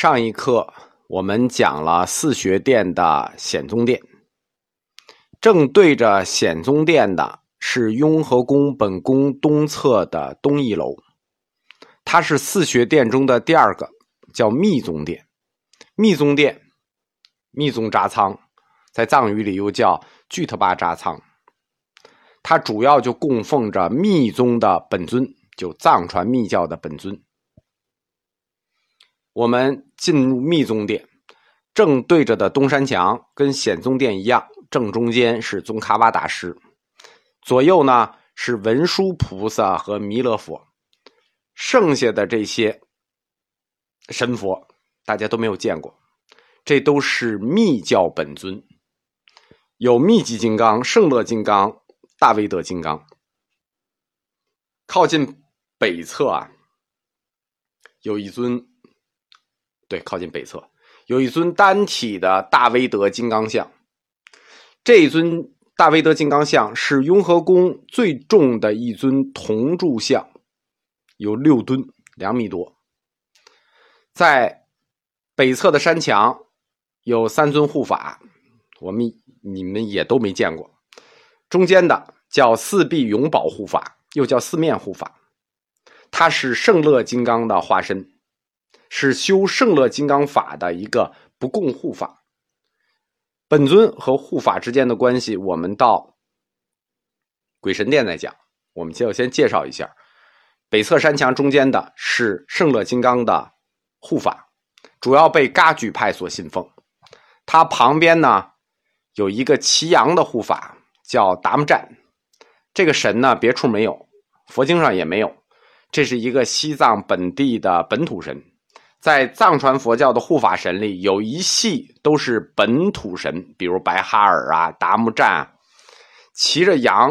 上一课我们讲了四学殿的显宗殿，正对着显宗殿的是雍和宫本宫东侧的东一楼，它是四学殿中的第二个，叫密宗殿。密宗殿，密宗扎仓，在藏语里又叫具特巴扎仓。它主要就供奉着密宗的本尊，就藏传密教的本尊。我们进入密宗殿，正对着的东山墙跟显宗殿一样，正中间是宗喀巴大师，左右呢是文殊菩萨和弥勒佛，剩下的这些神佛大家都没有见过，这都是密教本尊，有密集金刚、圣乐金刚、大威德金刚。靠近北侧啊，有一尊。对，靠近北侧有一尊单体的大威德金刚像，这尊大威德金刚像是雍和宫最重的一尊铜铸像，有六吨，两米多。在北侧的山墙有三尊护法，我们你们也都没见过。中间的叫四臂永保护法，又叫四面护法，他是圣乐金刚的化身。是修圣乐金刚法的一个不共护法，本尊和护法之间的关系，我们到鬼神殿再讲。我们就先介绍一下，北侧山墙中间的是圣乐金刚的护法，主要被噶举派所信奉。他旁边呢有一个骑羊的护法，叫达木赞。这个神呢别处没有，佛经上也没有，这是一个西藏本地的本土神。在藏传佛教的护法神里，有一系都是本土神，比如白哈尔啊、达木赞，骑着羊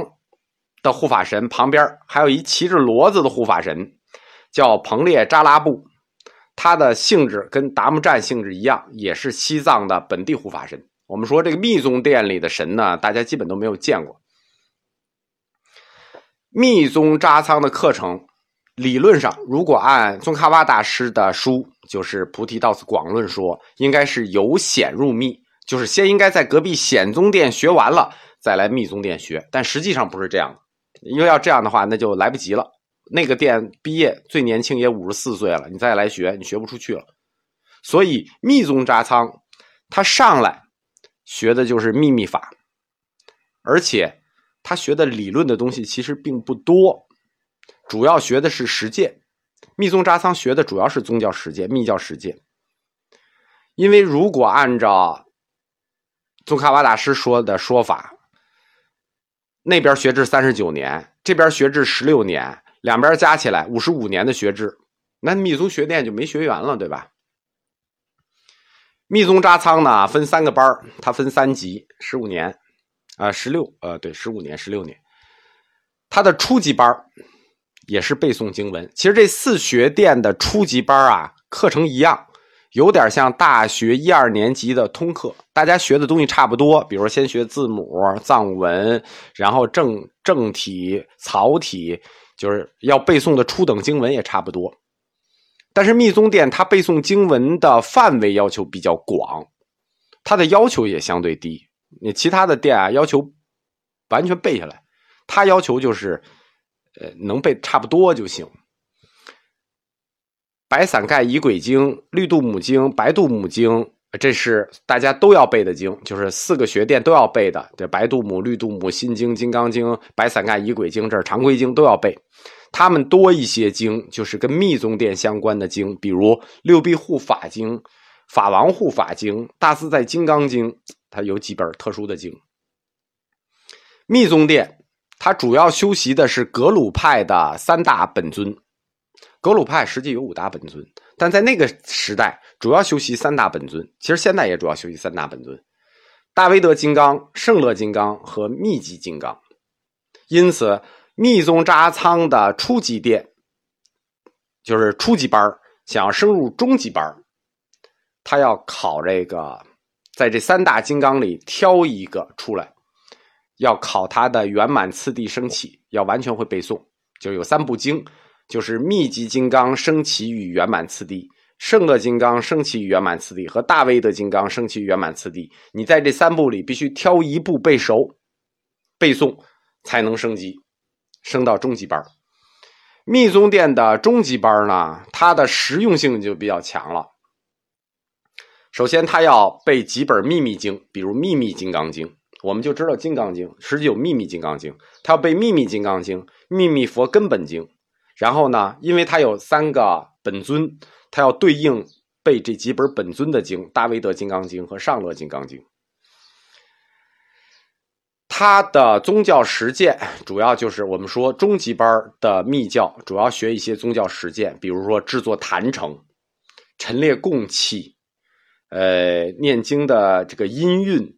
的护法神旁边还有一骑着骡子的护法神，叫彭列扎拉布，他的性质跟达木赞性质一样，也是西藏的本地护法神。我们说这个密宗殿里的神呢，大家基本都没有见过。密宗扎仓的课程。理论上，如果按宗喀巴大师的书，就是《菩提道次广论》说，应该是由显入密，就是先应该在隔壁显宗殿学完了，再来密宗殿学。但实际上不是这样的，因为要这样的话，那就来不及了。那个殿毕业最年轻也五十四岁了，你再来学，你学不出去了。所以密宗扎仓，他上来学的就是秘密法，而且他学的理论的东西其实并不多。主要学的是实践，密宗扎仓学的主要是宗教实践、密教实践。因为如果按照宗喀巴大师说的说法，那边学制三十九年，这边学制十六年，两边加起来五十五年的学制，那密宗学店就没学员了，对吧？密宗扎仓呢分三个班它分三级，十五年，啊，十六，呃，对，十五年、十六年，它的初级班也是背诵经文。其实这四学殿的初级班啊，课程一样，有点像大学一二年级的通课，大家学的东西差不多。比如先学字母、藏文，然后正正体、草体，就是要背诵的初等经文也差不多。但是密宗殿它背诵经文的范围要求比较广，它的要求也相对低。你其他的殿啊，要求完全背下来，它要求就是。呃，能背差不多就行。白伞盖仪轨经、绿度母经、白度母经，这是大家都要背的经，就是四个学殿都要背的。这白度母、绿度母、心经、金刚经、白伞盖仪轨经，这是常规经都要背。他们多一些经，就是跟密宗殿相关的经，比如六臂护法经、法王护法经、大自在金刚经，它有几本特殊的经。密宗殿。他主要修习的是格鲁派的三大本尊，格鲁派实际有五大本尊，但在那个时代主要修习三大本尊。其实现在也主要修习三大本尊：大威德金刚、圣乐金刚和密集金刚。因此，密宗扎仓的初级殿，就是初级班想要升入中级班他要考这个，在这三大金刚里挑一个出来。要考他的圆满次第升起，要完全会背诵，就有三部经，就是密集金刚升起与圆满次第，圣乐金刚升起与圆满次第和大威德金刚升起与圆满次第，你在这三部里必须挑一部背熟、背诵，才能升级，升到中级班。密宗殿的中级班呢，它的实用性就比较强了。首先，他要背几本秘密经，比如《秘密金刚经》，我们就知道《金刚经》，实际有《秘密金刚经》，他要背《秘密金刚经》《秘密佛根本经》，然后呢，因为他有三个本尊，他要对应背这几本本尊的经，《大威德金刚经》和《上乐金刚经》。他的宗教实践主要就是我们说中级班的密教，主要学一些宗教实践，比如说制作坛城、陈列供器。呃，念经的这个音韵，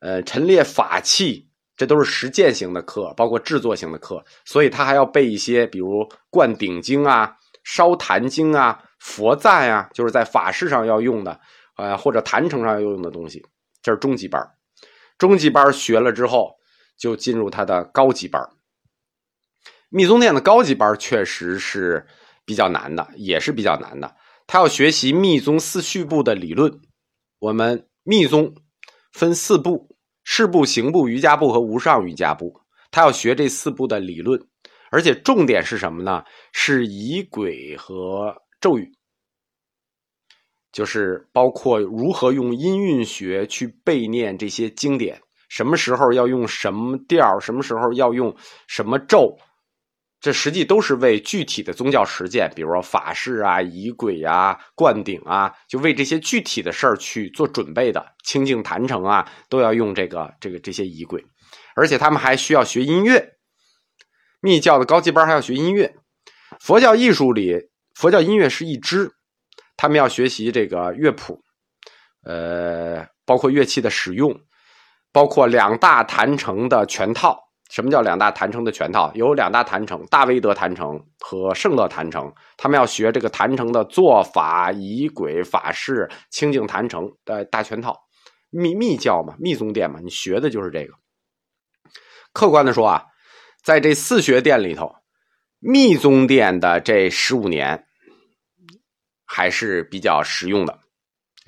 呃，陈列法器，这都是实践型的课，包括制作型的课，所以他还要背一些，比如灌顶经啊、烧坛经啊、佛赞啊，就是在法事上要用的，呃，或者坛城上要用的东西。这是中级班中级班学了之后，就进入他的高级班密宗殿的高级班确实是比较难的，也是比较难的。他要学习密宗四序部的理论。我们密宗分四部：事部、行部、瑜伽部和无上瑜伽部。他要学这四部的理论，而且重点是什么呢？是仪轨和咒语，就是包括如何用音韵学去背念这些经典，什么时候要用什么调，什么时候要用什么咒。这实际都是为具体的宗教实践，比如说法事啊、仪轨啊、灌顶啊，就为这些具体的事儿去做准备的。清净坛城啊，都要用这个、这个这些仪轨，而且他们还需要学音乐。密教的高级班还要学音乐。佛教艺术里，佛教音乐是一支，他们要学习这个乐谱，呃，包括乐器的使用，包括两大坛城的全套。什么叫两大坛城的全套？有两大坛城，大威德坛城和圣乐坛城。他们要学这个坛城的做法、仪轨、法事、清净坛城的大全套。密密教嘛，密宗殿嘛，你学的就是这个。客观的说啊，在这四学殿里头，密宗殿的这十五年还是比较实用的。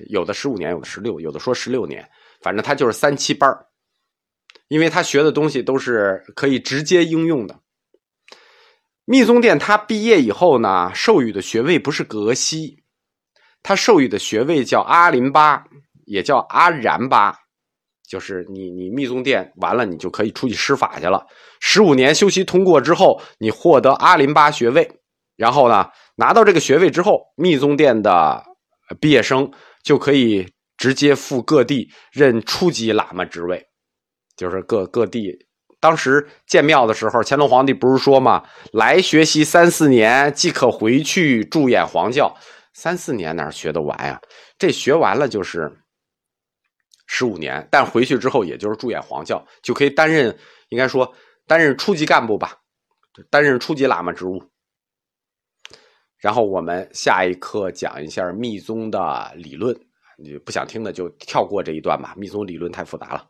有的十五年，有的十六，有的说十六年，反正他就是三七班儿。因为他学的东西都是可以直接应用的。密宗殿他毕业以后呢，授予的学位不是格西，他授予的学位叫阿林巴，也叫阿然巴，就是你你密宗殿完了，你就可以出去施法去了。十五年修习通过之后，你获得阿林巴学位，然后呢，拿到这个学位之后，密宗殿的毕业生就可以直接赴各地任初级喇嘛职位。就是各各地，当时建庙的时候，乾隆皇帝不是说嘛，来学习三四年，即可回去驻演皇教。三四年哪学得完呀？这学完了就是十五年，但回去之后，也就是驻演皇教，就可以担任，应该说担任初级干部吧，担任初级喇嘛职务。然后我们下一课讲一下密宗的理论，你不想听的就跳过这一段吧，密宗理论太复杂了。